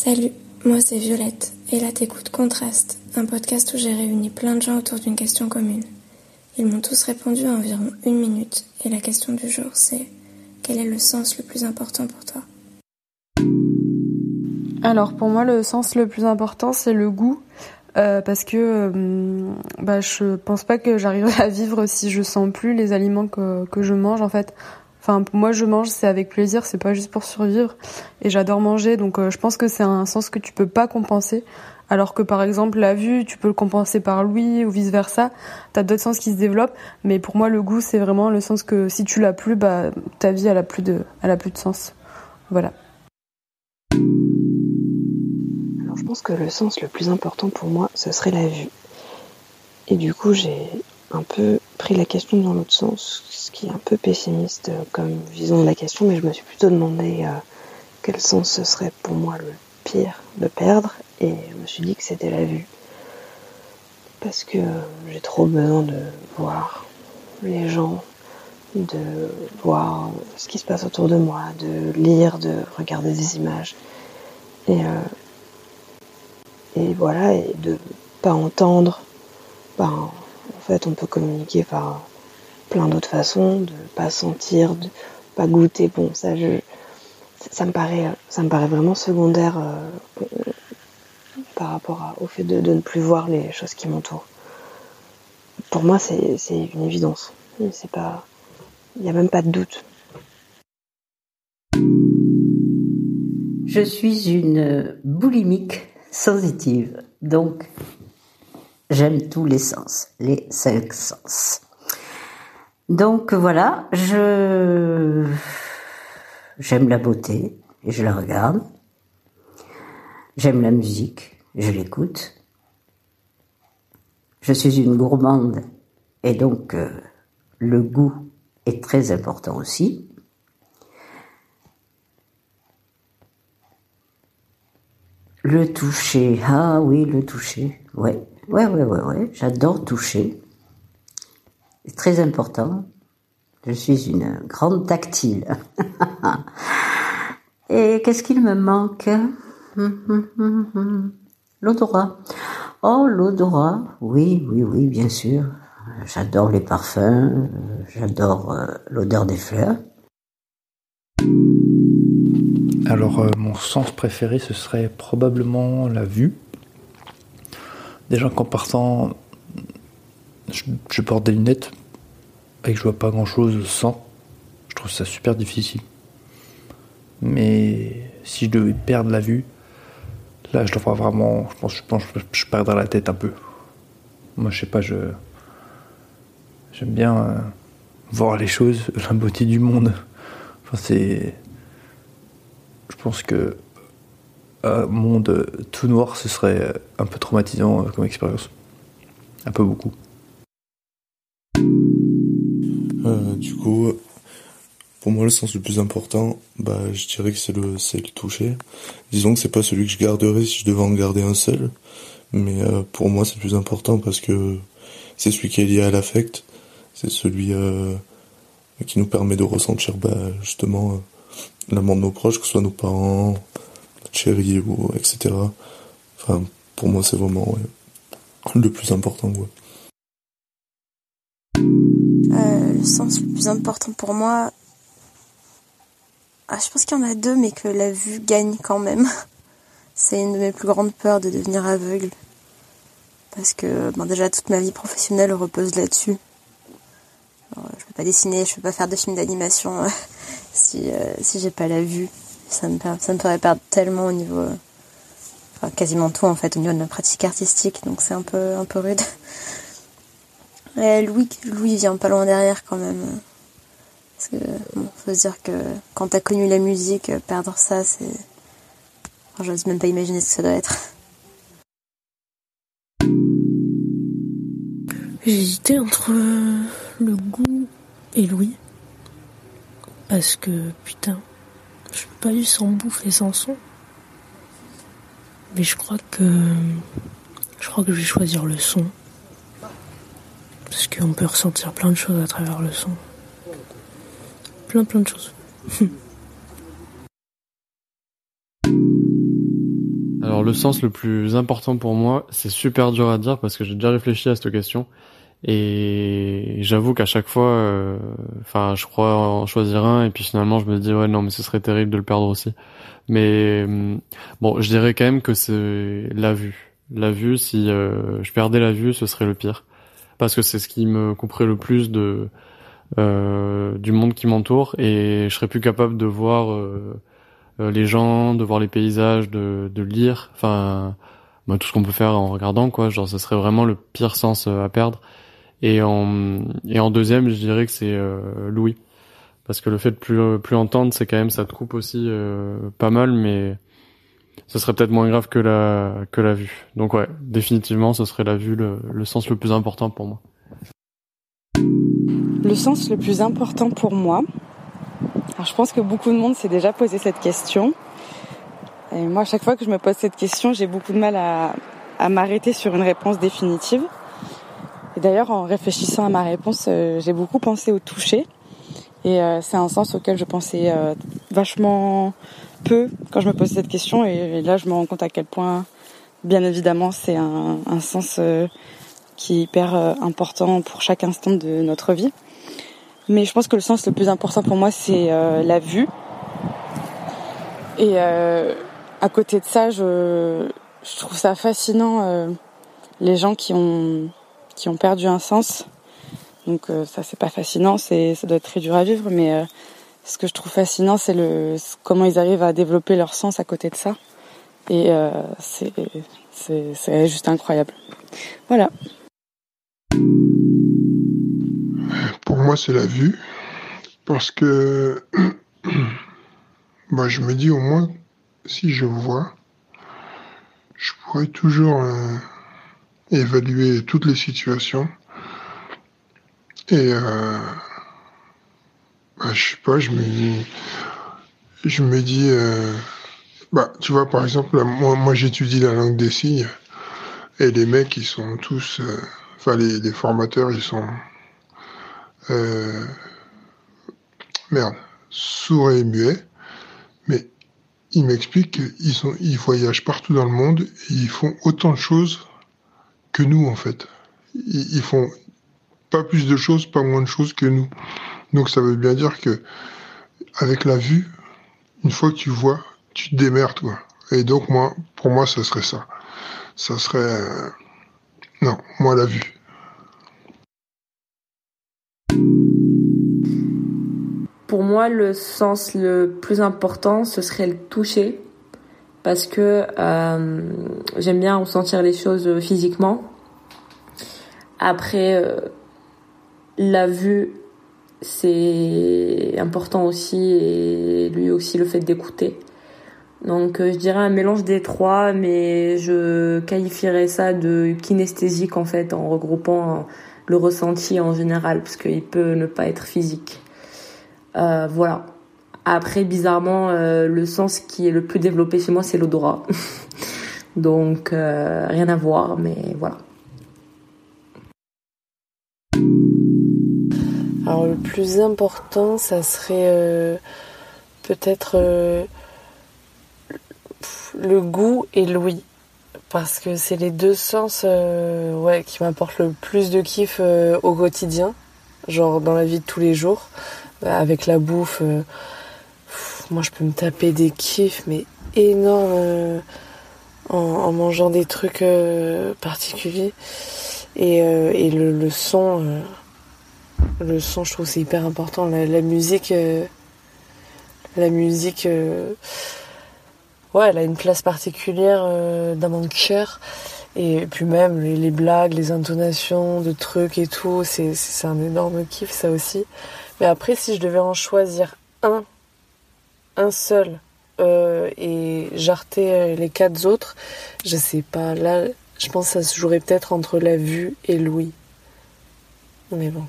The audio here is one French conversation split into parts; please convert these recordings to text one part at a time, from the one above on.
Salut, moi c'est Violette, et là t'écoutes Contraste, un podcast où j'ai réuni plein de gens autour d'une question commune. Ils m'ont tous répondu en environ une minute, et la question du jour c'est quel est le sens le plus important pour toi? Alors pour moi le sens le plus important c'est le goût. Euh, parce que euh, bah, je pense pas que j'arriverai à vivre si je sens plus les aliments que, que je mange en fait. Enfin, moi, je mange, c'est avec plaisir, c'est pas juste pour survivre. Et j'adore manger, donc euh, je pense que c'est un sens que tu peux pas compenser. Alors que par exemple, la vue, tu peux le compenser par l'ouïe ou vice versa. T'as d'autres sens qui se développent. Mais pour moi, le goût, c'est vraiment le sens que si tu l'as plus, bah, ta vie, a plus de, elle a plus de sens. Voilà. Alors, je pense que le sens le plus important pour moi, ce serait la vue. Et du coup, j'ai un peu pris la question dans l'autre sens, ce qui est un peu pessimiste comme vision de la question, mais je me suis plutôt demandé euh, quel sens ce serait pour moi le pire de perdre, et je me suis dit que c'était la vue. Parce que j'ai trop besoin de voir les gens, de voir ce qui se passe autour de moi, de lire, de regarder des images. Et, euh, et voilà, et de pas entendre, ben, en fait, on peut communiquer par plein d'autres façons, de pas sentir, de pas goûter. Bon, ça, je, ça me paraît, vraiment secondaire euh, par rapport au fait de, ne plus voir les choses qui m'entourent. Pour moi, c'est une évidence. C'est pas, il n'y a même pas de doute. Je suis une boulimique sensitive, donc j'aime tous les sens, les cinq sens. Donc voilà, je j'aime la beauté et je la regarde. J'aime la musique, je l'écoute. Je suis une gourmande et donc euh, le goût est très important aussi. Le toucher, ah oui, le toucher, ouais. Ouais, ouais, ouais, ouais. J'adore toucher. C'est très important. Je suis une grande tactile. Et qu'est-ce qu'il me manque? L'odorat. Oh, l'odorat. Oui, oui, oui, bien sûr. J'adore les parfums. J'adore euh, l'odeur des fleurs. Alors, euh, mon sens préféré, ce serait probablement la vue. Déjà qu'en partant, je, porte des lunettes et que je vois pas grand chose sans. Je trouve ça super difficile. Mais si je devais perdre la vue, là je devrais vraiment. Je pense, je pense que je perdrais la tête un peu. Moi je sais pas, je. J'aime bien euh, voir les choses, la beauté du monde. Enfin c'est. Je pense que un monde tout noir, ce serait un peu traumatisant euh, comme expérience. Un peu beaucoup. Euh, du coup, pour moi, le sens le plus important, bah, je dirais que c'est le, toucher. Disons que c'est pas celui que je garderais si je devais en garder un seul, mais euh, pour moi, c'est le plus important parce que c'est celui qui est lié à l'affect, c'est celui qui nous permet de ressentir, bah, justement, l'amour de nos proches, que ce soit nos parents, chérie ou etc. Enfin, pour moi, c'est vraiment le plus important. Euh, le sens le plus important pour moi, ah, je pense qu'il y en a deux, mais que la vue gagne quand même. C'est une de mes plus grandes peurs de devenir aveugle. Parce que bon, déjà toute ma vie professionnelle repose là-dessus. Je ne peux pas dessiner, je peux pas faire de films d'animation si, euh, si j'ai pas la vue ça me, ça me ferait perdre tellement au niveau, enfin quasiment tout en fait au niveau de ma pratique artistique, donc c'est un peu, un peu rude. Et Louis, Louis vient pas loin derrière quand même. Parce que, bon, faut se dire que quand t'as connu la musique, perdre ça, c'est. Enfin, j'ose même pas imaginer ce que ça doit être. J'hésitais entre le goût et Louis. Parce que, putain, je peux pas vivre sans bouffe et sans son. Mais je crois que. Je crois que je vais choisir le son. Parce qu'on peut ressentir plein de choses à travers le son. Plein, plein de choses. Alors le sens le plus important pour moi, c'est super dur à dire parce que j'ai déjà réfléchi à cette question et j'avoue qu'à chaque fois, euh, enfin, je crois en choisir un et puis finalement je me dis ouais non mais ce serait terrible de le perdre aussi. Mais hum, bon, je dirais quand même que c'est la vue. La vue, si euh, je perdais la vue, ce serait le pire parce que c'est ce qui me couperait le plus de euh, du monde qui m'entoure et je serais plus capable de voir euh, euh, les gens, de voir les paysages, de, de lire, enfin bah, tout ce qu'on peut faire en regardant quoi. Genre ce serait vraiment le pire sens euh, à perdre. Et en et en deuxième, je dirais que c'est euh, Louis, parce que le fait de plus plus entendre, c'est quand même ça te coupe aussi euh, pas mal, mais ce serait peut-être moins grave que la que la vue. Donc ouais, définitivement, ce serait la vue le, le sens le plus important pour moi. Le sens le plus important pour moi, alors je pense que beaucoup de monde s'est déjà posé cette question. Et moi, à chaque fois que je me pose cette question, j'ai beaucoup de mal à, à m'arrêter sur une réponse définitive. Et d'ailleurs, en réfléchissant à ma réponse, euh, j'ai beaucoup pensé au toucher. Et euh, c'est un sens auquel je pensais euh, vachement peu quand je me posais cette question. Et, là, je me rends compte à quel point, bien évidemment, c'est un, sens qui est hyper important pour chaque instant de notre vie. Mais je pense que le sens le plus important pour moi, c'est la vue. Et à côté de ça, je, trouve ça fascinant les gens qui ont qui ont perdu un sens. Donc euh, ça, c'est pas fascinant, c'est ça doit être très dur à vivre. Mais euh, ce que je trouve fascinant, c'est le comment ils arrivent à développer leur sens à côté de ça. Et euh, c'est juste incroyable. Voilà. Pour moi, c'est la vue. Parce que moi, je me dis au moins, si je vois, je pourrais toujours évaluer toutes les situations. Et euh, bah, je sais pas, je me dis, je me dis, euh, bah, tu vois, par exemple, moi, moi j'étudie la langue des signes, et les mecs, ils sont tous, euh, enfin, les, formateurs, ils sont, merde, sourds et muets, mais ils m'expliquent qu'ils ils voyagent partout dans le monde et ils font autant de choses que nous, en fait. Ils, font pas plus de choses, pas moins de choses que nous. Donc ça veut bien dire que avec la vue, une fois que tu vois, tu démerdes quoi. Et donc moi, pour moi, ça serait ça. Ça serait euh... non, moi la vue. Pour moi, le sens le plus important, ce serait le toucher, parce que euh, j'aime bien ressentir les choses physiquement. Après, euh, la vue, c'est important aussi, et lui aussi le fait d'écouter. Donc euh, je dirais un mélange des trois, mais je qualifierais ça de kinesthésique en fait, en regroupant le ressenti en général, parce qu'il peut ne pas être physique. Euh, voilà. Après, bizarrement, euh, le sens qui est le plus développé chez moi, c'est l'odorat. Donc euh, rien à voir, mais voilà. Alors le plus important, ça serait euh, peut-être le goût et l'ouïe. Parce que c'est les deux sens qui m'apportent le plus de kiff au quotidien. Genre dans la vie de tous les jours. Avec la bouffe, moi je peux me taper des kiffs, mais énormes en, en, mangeant des trucs particuliers. Et, et le, le, son le son je trouve c'est hyper important. La, musique euh, la musique euh, ouais elle a une place particulière euh, dans mon cœur. Et puis même les, les, blagues les intonations de trucs et tout c'est un énorme kiff ça aussi. Mais après si je devais en choisir un un seul et jarter les quatre autres je sais pas là je pense que ça se jouerait peut-être entre la vue et l'ouïe mais bon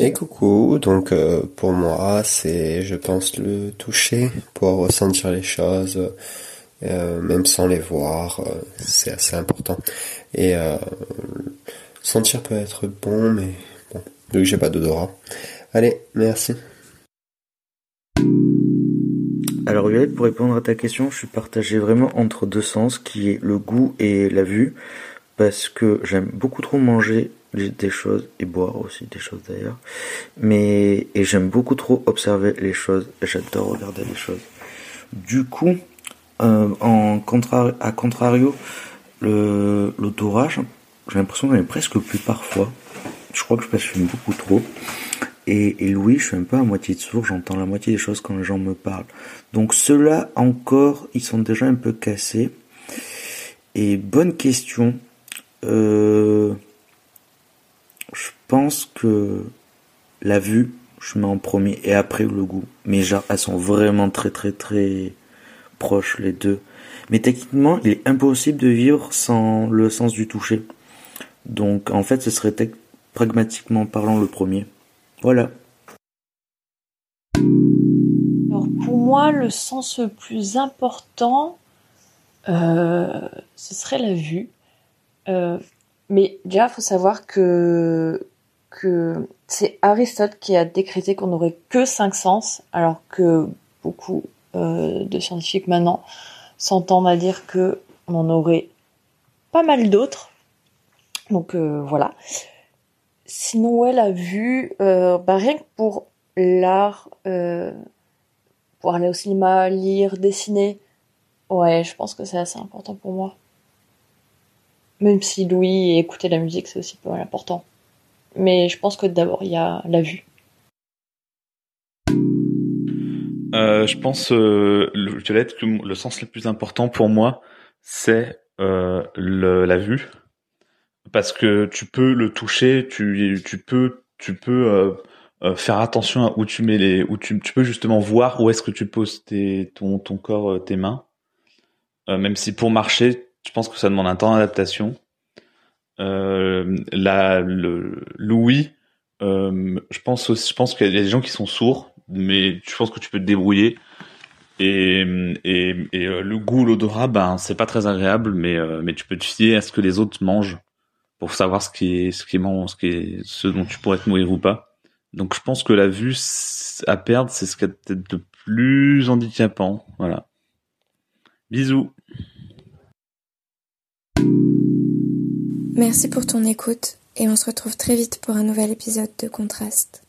et coucou, donc euh, pour moi c'est je pense le toucher, pour ressentir les choses, euh, même sans les voir, euh, c'est assez important. Et sentir peut être bon, mais bon, vu que j'ai pas d'odorat. Allez, merci. Alors Violette, pour répondre à ta question, je suis partagé vraiment entre deux sens, qui est le goût et la vue, parce que j'aime beaucoup trop manger des choses et boire aussi des choses d'ailleurs, mais et j'aime beaucoup trop observer les choses. J'adore regarder les choses. Du coup, euh, en à contrario, l'odorat, j'ai l'impression j'en ai presque plus parfois. Je crois que je fume beaucoup trop. Et, Louis, je suis un peu à moitié de sourd, j'entends la moitié des choses quand les gens me parlent. Donc ceux-là encore, ils sont déjà un peu cassés. Et bonne question. Euh, je pense que la vue, je mets en premier et après le goût. Mais genre, elles sont vraiment très très très proches les deux. Mais techniquement, il est impossible de vivre sans le sens du toucher. Donc en fait, ce serait pragmatiquement parlant le premier. Voilà. Alors pour moi, le sens le plus important, euh, ce serait la vue. Euh, mais déjà, faut savoir que que c'est Aristote qui a décrété qu'on n'aurait que cinq sens, alors que beaucoup euh, de scientifiques maintenant s'entendent à dire que on en aurait pas mal d'autres. Donc voilà. Sinon, ouais, la vue, euh, bah, rien que pour l'art, euh, pour aller au cinéma, lire, dessiner, ouais, je pense que c'est assez important pour moi. Même si Louis et écouter la musique, c'est aussi pas important. Mais je pense que d'abord, il y a la vue. Euh, je pense, euh, Violette, que le sens le plus important pour moi, c'est euh, la vue parce que tu peux le toucher, tu, tu peux, tu peux euh, euh, faire attention à où tu mets les, où tu, tu peux justement voir où est-ce que tu poses tes, ton, ton corps, euh, tes mains. même si pour marcher, je pense que ça demande un temps d'adaptation. Euh, la, le, Louis, je pense aussi, je pense qu'il y a des gens qui sont sourds, mais je pense que tu peux te débrouiller. Et, et, et le goût, l'odorat, ben c'est pas très agréable, mais mais tu peux te fier à ce que les autres mangent pour savoir ce qui est ce qui est ce ce dont tu pourrais te nourrir ou pas. Donc je pense que la vue à perdre, c'est ce qui est peut-être le plus handicapant. Voilà. Bisous. Merci pour ton écoute et on se retrouve très vite pour un nouvel épisode de Contraste.